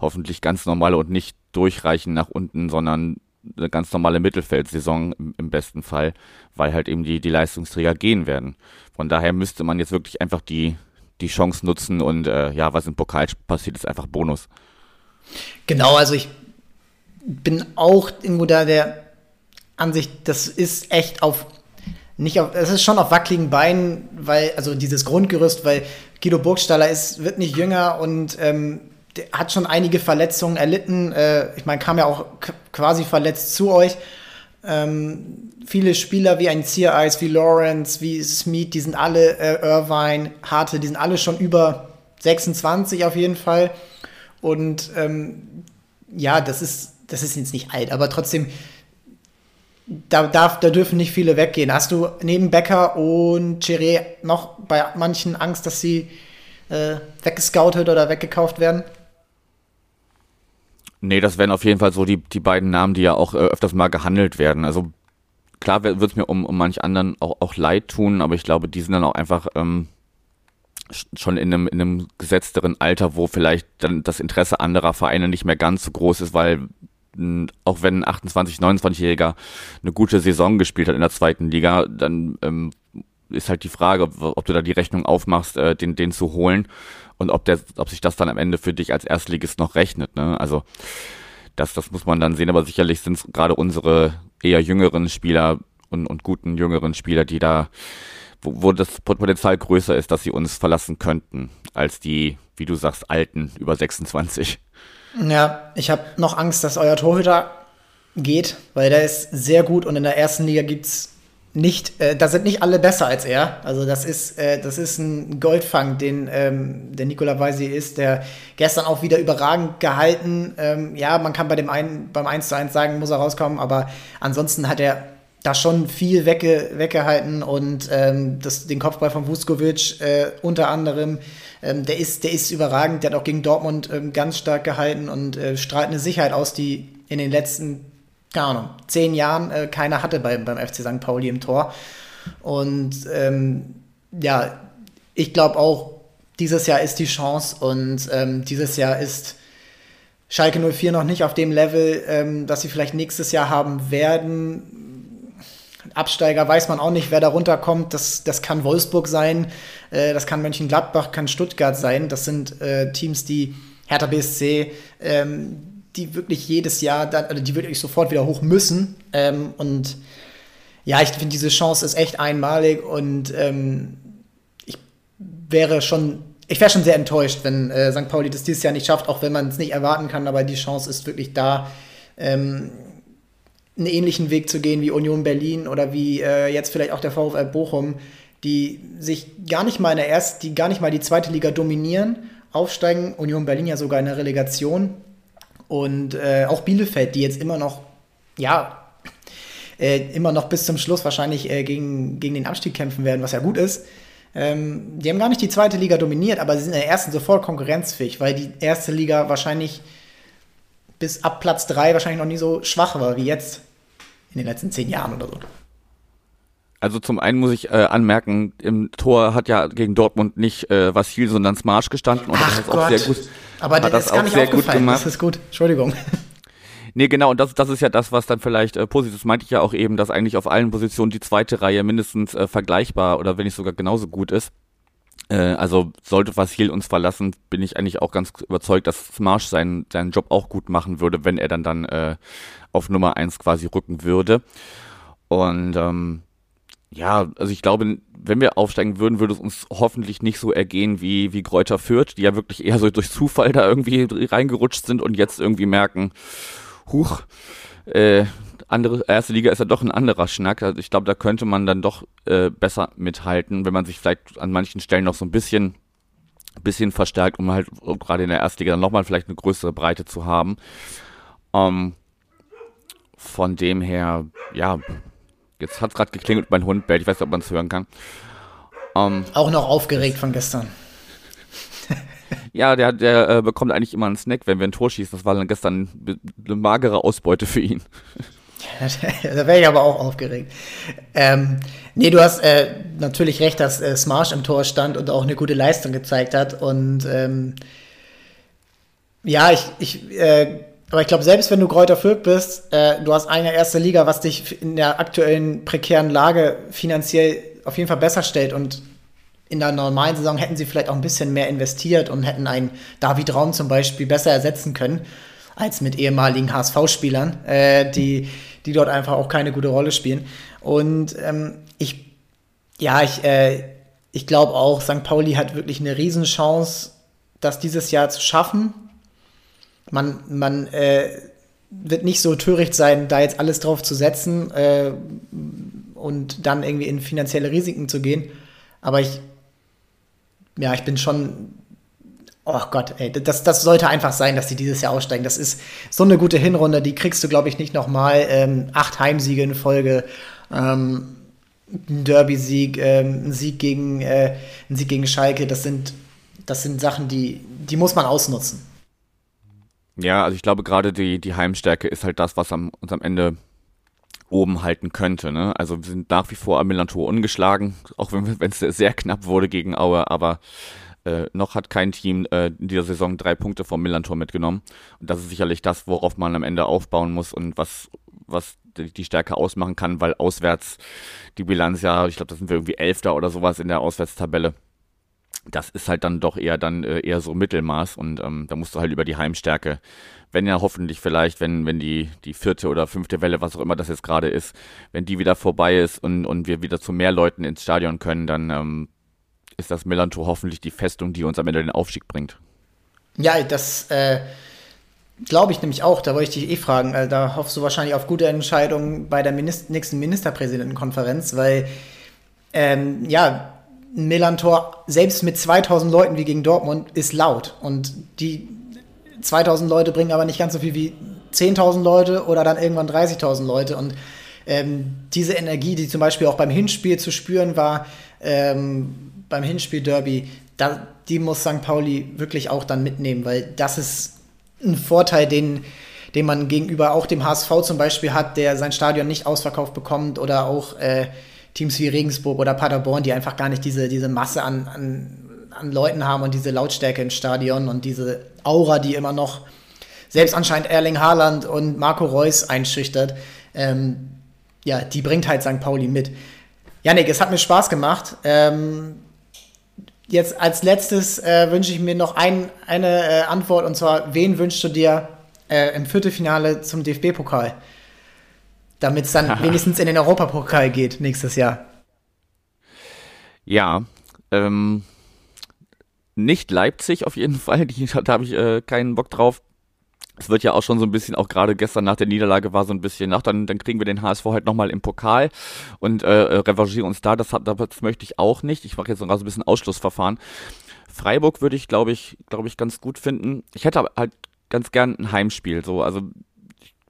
hoffentlich ganz normale und nicht durchreichen nach unten, sondern eine ganz normale Mittelfeldsaison im, besten Fall, weil halt eben die, die Leistungsträger gehen werden. Von daher müsste man jetzt wirklich einfach die, die Chance nutzen und äh, ja, was im Pokal passiert, ist einfach Bonus. Genau, also ich bin auch irgendwo da der Ansicht, das ist echt auf nicht auf, es ist schon auf wackeligen Beinen, weil, also dieses Grundgerüst, weil Guido Burgstaller ist, wird nicht jünger und ähm, hat schon einige Verletzungen erlitten. Äh, ich meine, kam ja auch quasi verletzt zu euch. Ähm, viele Spieler wie ein Ziereis, wie Lawrence, wie Smith, die sind alle, äh, Irvine, Harte, die sind alle schon über 26 auf jeden Fall. Und ähm, ja, das ist, das ist jetzt nicht alt, aber trotzdem, da, darf, da dürfen nicht viele weggehen. Hast du neben Becker und Chiré noch bei manchen Angst, dass sie äh, weggescoutet oder weggekauft werden? Nee, das wären auf jeden Fall so die, die beiden Namen, die ja auch äh, öfters mal gehandelt werden. Also klar wird es mir um, um manch anderen auch, auch leid tun, aber ich glaube, die sind dann auch einfach ähm, schon in einem, in einem gesetzteren Alter, wo vielleicht dann das Interesse anderer Vereine nicht mehr ganz so groß ist, weil auch wenn ein 28, 29-Jähriger eine gute Saison gespielt hat in der zweiten Liga, dann ähm, ist halt die Frage, ob, du da die Rechnung aufmachst, äh, den, den zu holen und ob der, ob sich das dann am Ende für dich als Erstligist noch rechnet. Ne? Also das, das muss man dann sehen, aber sicherlich sind es gerade unsere eher jüngeren Spieler und, und guten jüngeren Spieler, die da, wo, wo das Potenzial größer ist, dass sie uns verlassen könnten, als die, wie du sagst, alten über 26. Ja, ich habe noch Angst, dass euer Torhüter geht, weil der ist sehr gut und in der ersten Liga gibt's nicht, äh, da sind nicht alle besser als er. Also das ist, äh, das ist ein Goldfang, den ähm, der Nikola Weisi ist, der gestern auch wieder überragend gehalten. Ähm, ja, man kann bei dem einen, beim 1 zu 1 sagen, muss er rauskommen, aber ansonsten hat er da schon viel wegge weggehalten und ähm, das, den Kopfball von Vuskovic äh, unter anderem, ähm, der, ist, der ist überragend, der hat auch gegen Dortmund ähm, ganz stark gehalten und äh, strahlt eine Sicherheit aus, die in den letzten, keine Ahnung, zehn Jahren äh, keiner hatte bei, beim FC St. Pauli im Tor. Und ähm, ja, ich glaube auch, dieses Jahr ist die Chance und ähm, dieses Jahr ist Schalke 04 noch nicht auf dem Level, ähm, das sie vielleicht nächstes Jahr haben werden Absteiger weiß man auch nicht, wer da runterkommt. Das, das kann Wolfsburg sein, äh, das kann Mönchengladbach, kann Stuttgart sein. Das sind äh, Teams, die Hertha BSC, ähm, die wirklich jedes Jahr, dann, also die wirklich sofort wieder hoch müssen. Ähm, und ja, ich finde, diese Chance ist echt einmalig und ähm, ich wäre schon, ich wäre schon sehr enttäuscht, wenn äh, St. Pauli das dieses Jahr nicht schafft, auch wenn man es nicht erwarten kann, aber die Chance ist wirklich da. Ähm, einen ähnlichen Weg zu gehen wie Union Berlin oder wie äh, jetzt vielleicht auch der VfL Bochum, die sich gar nicht mal in der ersten, die gar nicht mal die zweite Liga dominieren, aufsteigen. Union Berlin ja sogar in der Relegation. Und äh, auch Bielefeld, die jetzt immer noch, ja, äh, immer noch bis zum Schluss wahrscheinlich äh, gegen, gegen den Abstieg kämpfen werden, was ja gut ist. Ähm, die haben gar nicht die zweite Liga dominiert, aber sie sind in der ersten sofort konkurrenzfähig, weil die erste Liga wahrscheinlich bis ab Platz 3 wahrscheinlich noch nie so schwach war wie jetzt in den letzten zehn Jahren oder so. Also zum einen muss ich äh, anmerken, im Tor hat ja gegen Dortmund nicht äh, Vassil, sondern Smarsch gestanden und Ach das Gott. auch sehr gut. Aber das, das ist gar nicht sehr gut gemacht. Das ist gut. Entschuldigung. (laughs) Nee, genau, und das, das ist ja das, was dann vielleicht äh, positiv ist. Meinte ich ja auch eben, dass eigentlich auf allen Positionen die zweite Reihe mindestens äh, vergleichbar oder wenn nicht sogar genauso gut ist. Äh, also sollte Vasil uns verlassen, bin ich eigentlich auch ganz überzeugt, dass Smarsch seinen, seinen Job auch gut machen würde, wenn er dann dann äh, auf Nummer eins quasi rücken würde. Und ähm, ja, also ich glaube, wenn wir aufsteigen würden, würde es uns hoffentlich nicht so ergehen wie, wie Kräuter Fürth, die ja wirklich eher so durch Zufall da irgendwie reingerutscht sind und jetzt irgendwie merken, huch, äh, andere, erste Liga ist ja doch ein anderer Schnack. Also ich glaube, da könnte man dann doch äh, besser mithalten, wenn man sich vielleicht an manchen Stellen noch so ein bisschen, bisschen verstärkt, um halt gerade in der ersten Liga dann nochmal vielleicht eine größere Breite zu haben. Ähm, von dem her, ja, jetzt hat es gerade geklingelt, mein Hund bellt. Ich weiß nicht, ob man es hören kann. Ähm, Auch noch aufgeregt von gestern. (laughs) ja, der, der äh, bekommt eigentlich immer einen Snack, wenn wir ein Tor schießen. Das war dann gestern eine magere Ausbeute für ihn. (laughs) da wäre ich aber auch aufgeregt. Ähm, nee, du hast äh, natürlich recht, dass äh, Smarsh im Tor stand und auch eine gute Leistung gezeigt hat. Und ähm, ja, ich, ich äh, aber ich glaube, selbst wenn du Kräuter Fürth bist, äh, du hast eine erste Liga, was dich in der aktuellen prekären Lage finanziell auf jeden Fall besser stellt. Und in der normalen Saison hätten sie vielleicht auch ein bisschen mehr investiert und hätten einen David Raum zum Beispiel besser ersetzen können als mit ehemaligen HSV-Spielern, äh, die, die dort einfach auch keine gute Rolle spielen. Und ähm, ich, ja, ich, äh, ich glaube auch, St. Pauli hat wirklich eine Riesenchance, das dieses Jahr zu schaffen man, man äh, wird nicht so töricht sein, da jetzt alles drauf zu setzen äh, und dann irgendwie in finanzielle Risiken zu gehen. Aber ich, ja, ich bin schon, oh Gott, ey, das, das sollte einfach sein, dass die dieses Jahr aussteigen. Das ist so eine gute Hinrunde, die kriegst du, glaube ich, nicht nochmal. Ähm, acht Heimsiege in Folge. Ähm, ein Derby-Sieg, ähm, ein Sieg gegen, äh, ein Sieg gegen Schalke, das sind, das sind Sachen, die, die muss man ausnutzen. Ja, also ich glaube gerade die, die Heimstärke ist halt das, was am, uns am Ende oben halten könnte. Ne? Also wir sind nach wie vor am Millantor ungeschlagen, auch wenn es sehr knapp wurde gegen Aue, aber äh, noch hat kein Team äh, in dieser Saison drei Punkte vom Millantor mitgenommen. Und das ist sicherlich das, worauf man am Ende aufbauen muss und was, was die, Stärke ausmachen kann, weil auswärts die Bilanz ja, ich glaube, da sind wir irgendwie Elfter oder sowas in der Auswärtstabelle. das ist halt dann doch eher dann äh, eher so Mittelmaß und ähm, da musst du halt über die Heimstärke, wenn ja hoffentlich vielleicht, wenn, wenn die, die vierte oder fünfte Welle, was auch immer das jetzt gerade ist, wenn die wieder vorbei ist und, und wir wieder zu mehr Leuten ins Stadion können, dann ähm, ist das Melanto hoffentlich die Festung, die uns am Ende den Aufstieg bringt. Ja, das äh, glaube ich nämlich auch. Da wollte ich dich eh fragen. Also, da hoffst du wahrscheinlich auf gute Entscheidungen bei der Minister nächsten Ministerpräsidentenkonferenz, weil ähm, ja, Melantor, selbst mit 2000 Leuten wie gegen Dortmund, ist laut. Und die 2000 Leute bringen aber nicht ganz so viel wie 10.000 Leute oder dann irgendwann 30.000 Leute. Und ähm, diese Energie, die zum Beispiel auch beim Hinspiel zu spüren war, ähm, beim Hinspiel-Derby, die muss St. Pauli wirklich auch dann mitnehmen, weil das ist ein Vorteil, den, den man gegenüber auch dem HSV zum Beispiel hat, der sein Stadion nicht ausverkauft bekommt oder auch äh, Teams wie Regensburg oder Paderborn, die einfach gar nicht diese, diese Masse an, an, an Leuten haben und diese Lautstärke im Stadion und diese Aura, die immer noch selbst anscheinend Erling Haaland und Marco Reus einschüchtert. Ähm, ja, die bringt halt St. Pauli mit. Janik, es hat mir Spaß gemacht. Ähm, jetzt als letztes äh, wünsche ich mir noch ein, eine äh, Antwort und zwar: Wen wünschst du dir äh, im Viertelfinale zum DFB-Pokal? damit es dann (laughs) wenigstens in den Europapokal geht nächstes Jahr. Ja, ähm, nicht Leipzig auf jeden (laughs) Fall, die, da habe ich äh, keinen Bock drauf. Es wird ja auch schon so ein bisschen, auch gerade gestern nach der Niederlage war so ein bisschen nach, dann, dann kriegen wir den HSV halt nochmal im Pokal und äh, äh revanchieren uns da. Das, das möchte ich auch nicht. Ich mache jetzt noch so ein bisschen Ausschlussverfahren. Freiburg würde ich, glaube ich, glaube ich, ganz gut finden. Ich hätte halt ganz gern ein Heimspiel. So, also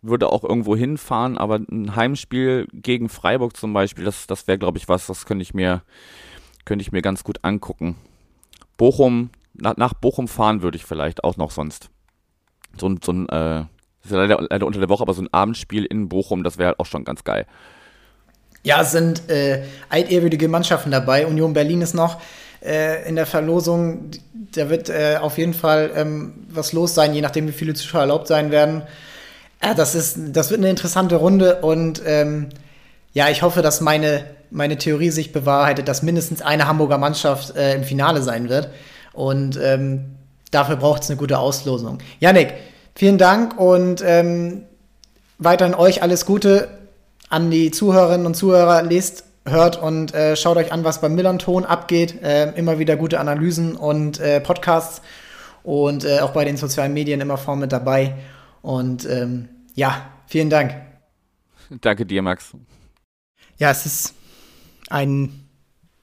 würde auch irgendwo hinfahren, aber ein Heimspiel gegen Freiburg zum Beispiel, das, das wäre, glaube ich, was, das könnte ich mir, könnte ich mir ganz gut angucken. Bochum, nach, nach Bochum fahren würde ich vielleicht auch noch sonst. So ein, so ein äh, ist ja leider, leider unter der Woche, aber so ein Abendspiel in Bochum, das wäre halt auch schon ganz geil. Ja, es sind äh, altehrwürdige Mannschaften dabei. Union Berlin ist noch äh, in der Verlosung. Da wird äh, auf jeden Fall ähm, was los sein, je nachdem, wie viele Zuschauer erlaubt sein werden. Ja, das ist, das wird eine interessante Runde und ähm, ja, ich hoffe, dass meine, meine Theorie sich bewahrheitet, dass mindestens eine Hamburger Mannschaft äh, im Finale sein wird. Und ähm, dafür braucht es eine gute Auslosung. Janik, vielen Dank und ähm, weiterhin euch alles Gute an die Zuhörerinnen und Zuhörer. Lest, hört und äh, schaut euch an, was beim Millanton abgeht. Äh, immer wieder gute Analysen und äh, Podcasts und äh, auch bei den sozialen Medien immer vorne mit dabei. Und ähm, ja, vielen Dank. Danke dir, Max. Ja, es ist ein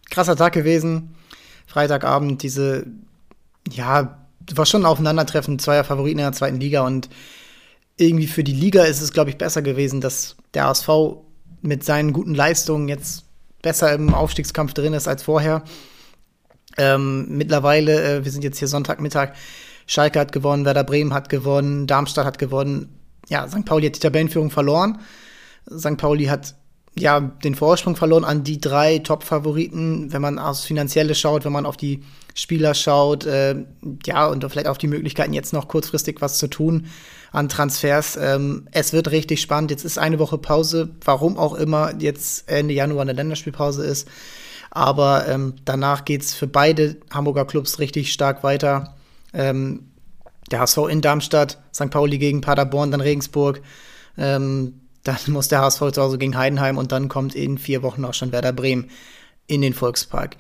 krasser Tag gewesen. Freitagabend, diese, ja, war schon ein Aufeinandertreffen zweier Favoriten in der zweiten Liga und irgendwie für die Liga ist es, glaube ich, besser gewesen, dass der ASV mit seinen guten Leistungen jetzt besser im Aufstiegskampf drin ist als vorher. Ähm, mittlerweile, äh, wir sind jetzt hier Sonntagmittag, Schalke hat gewonnen, Werder Bremen hat gewonnen, Darmstadt hat gewonnen. Ja, St. Pauli hat die Tabellenführung verloren. St. Pauli hat ja den Vorsprung verloren an die drei Top-Favoriten, wenn man aufs Finanzielle schaut, wenn man auf die Spieler schaut, äh, ja, und vielleicht auf die Möglichkeiten, jetzt noch kurzfristig was zu tun an Transfers. Ähm, es wird richtig spannend. Jetzt ist eine Woche Pause, warum auch immer jetzt Ende Januar eine Länderspielpause ist. Aber ähm, danach geht's für beide Hamburger Clubs richtig stark weiter. Ähm, der HSV in Darmstadt, St. Pauli gegen Paderborn, dann Regensburg. Ähm, dann muss der HSV zu Hause gegen Heidenheim und dann kommt in vier Wochen auch schon Werder Bremen in den Volkspark.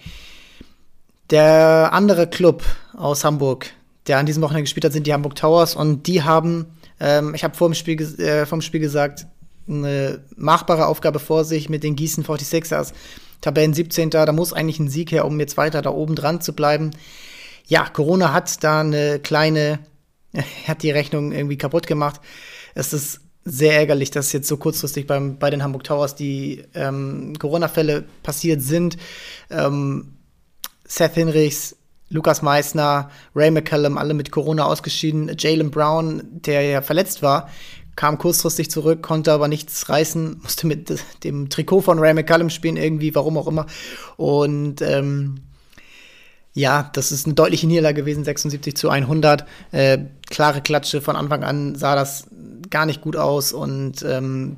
Der andere Club aus Hamburg, der an diesem Wochenende gespielt hat, sind die Hamburg Towers und die haben, ähm, ich habe vor, dem Spiel, äh, vom Spiel gesagt, eine machbare Aufgabe vor sich mit den Gießen 46ers. Tabellen 17. Da muss eigentlich ein Sieg her, um jetzt weiter da oben dran zu bleiben ja, Corona hat da eine kleine, (laughs) hat die Rechnung irgendwie kaputt gemacht. Es ist sehr ärgerlich, dass jetzt so kurzfristig beim, bei den Hamburg Towers die ähm, Corona-Fälle passiert sind. Ähm, Seth Hinrichs, Lukas Meissner, Ray McCallum, alle mit Corona ausgeschieden. Jalen Brown, der ja verletzt war, kam kurzfristig zurück, konnte aber nichts reißen, (laughs) musste mit dem Trikot von Ray McCallum spielen, irgendwie, warum auch immer. Und ähm, ja, das ist eine deutliche Niederlage gewesen, 76 zu 100. Äh, klare Klatsche, von Anfang an sah das gar nicht gut aus und ähm,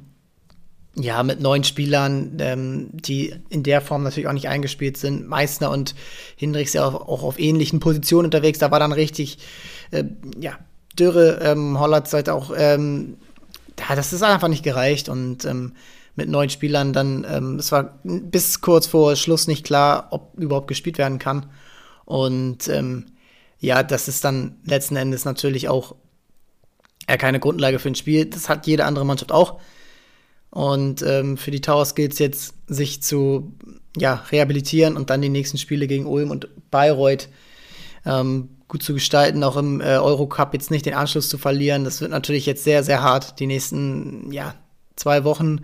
ja, mit neun Spielern, ähm, die in der Form natürlich auch nicht eingespielt sind. Meißner und Hinrichs ja auch, auch auf ähnlichen Positionen unterwegs. Da war dann richtig, äh, ja, Dürre, ähm, Hollatz halt auch, ähm, ja, das ist einfach nicht gereicht und ähm, mit neun Spielern dann, ähm, es war bis kurz vor Schluss nicht klar, ob überhaupt gespielt werden kann. Und ähm, ja, das ist dann letzten Endes natürlich auch ja, keine Grundlage für ein Spiel. Das hat jede andere Mannschaft auch. Und ähm, für die Towers gilt es jetzt, sich zu ja, rehabilitieren und dann die nächsten Spiele gegen Ulm und Bayreuth ähm, gut zu gestalten, auch im äh, Eurocup jetzt nicht den Anschluss zu verlieren. Das wird natürlich jetzt sehr, sehr hart, die nächsten ja, zwei Wochen.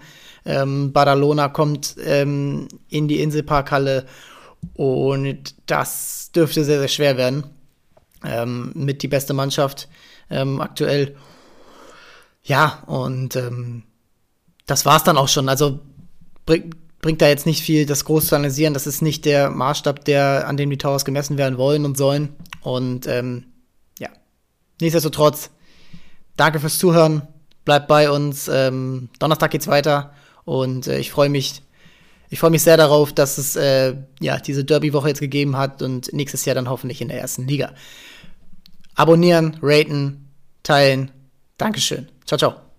Ähm, Badalona kommt ähm, in die Inselparkhalle und das dürfte sehr, sehr schwer werden. Ähm, mit die beste Mannschaft ähm, aktuell. Ja, und ähm, das war es dann auch schon. Also bring, bringt da jetzt nicht viel, das groß zu analysieren. Das ist nicht der Maßstab, der, an dem die Towers gemessen werden wollen und sollen. Und ähm, ja, nichtsdestotrotz, danke fürs Zuhören. Bleibt bei uns. Ähm, Donnerstag geht's weiter und äh, ich freue mich. Ich freue mich sehr darauf, dass es äh, ja diese Derby-Woche jetzt gegeben hat und nächstes Jahr dann hoffentlich in der ersten Liga. Abonnieren, raten, teilen. Dankeschön. Chao, chao.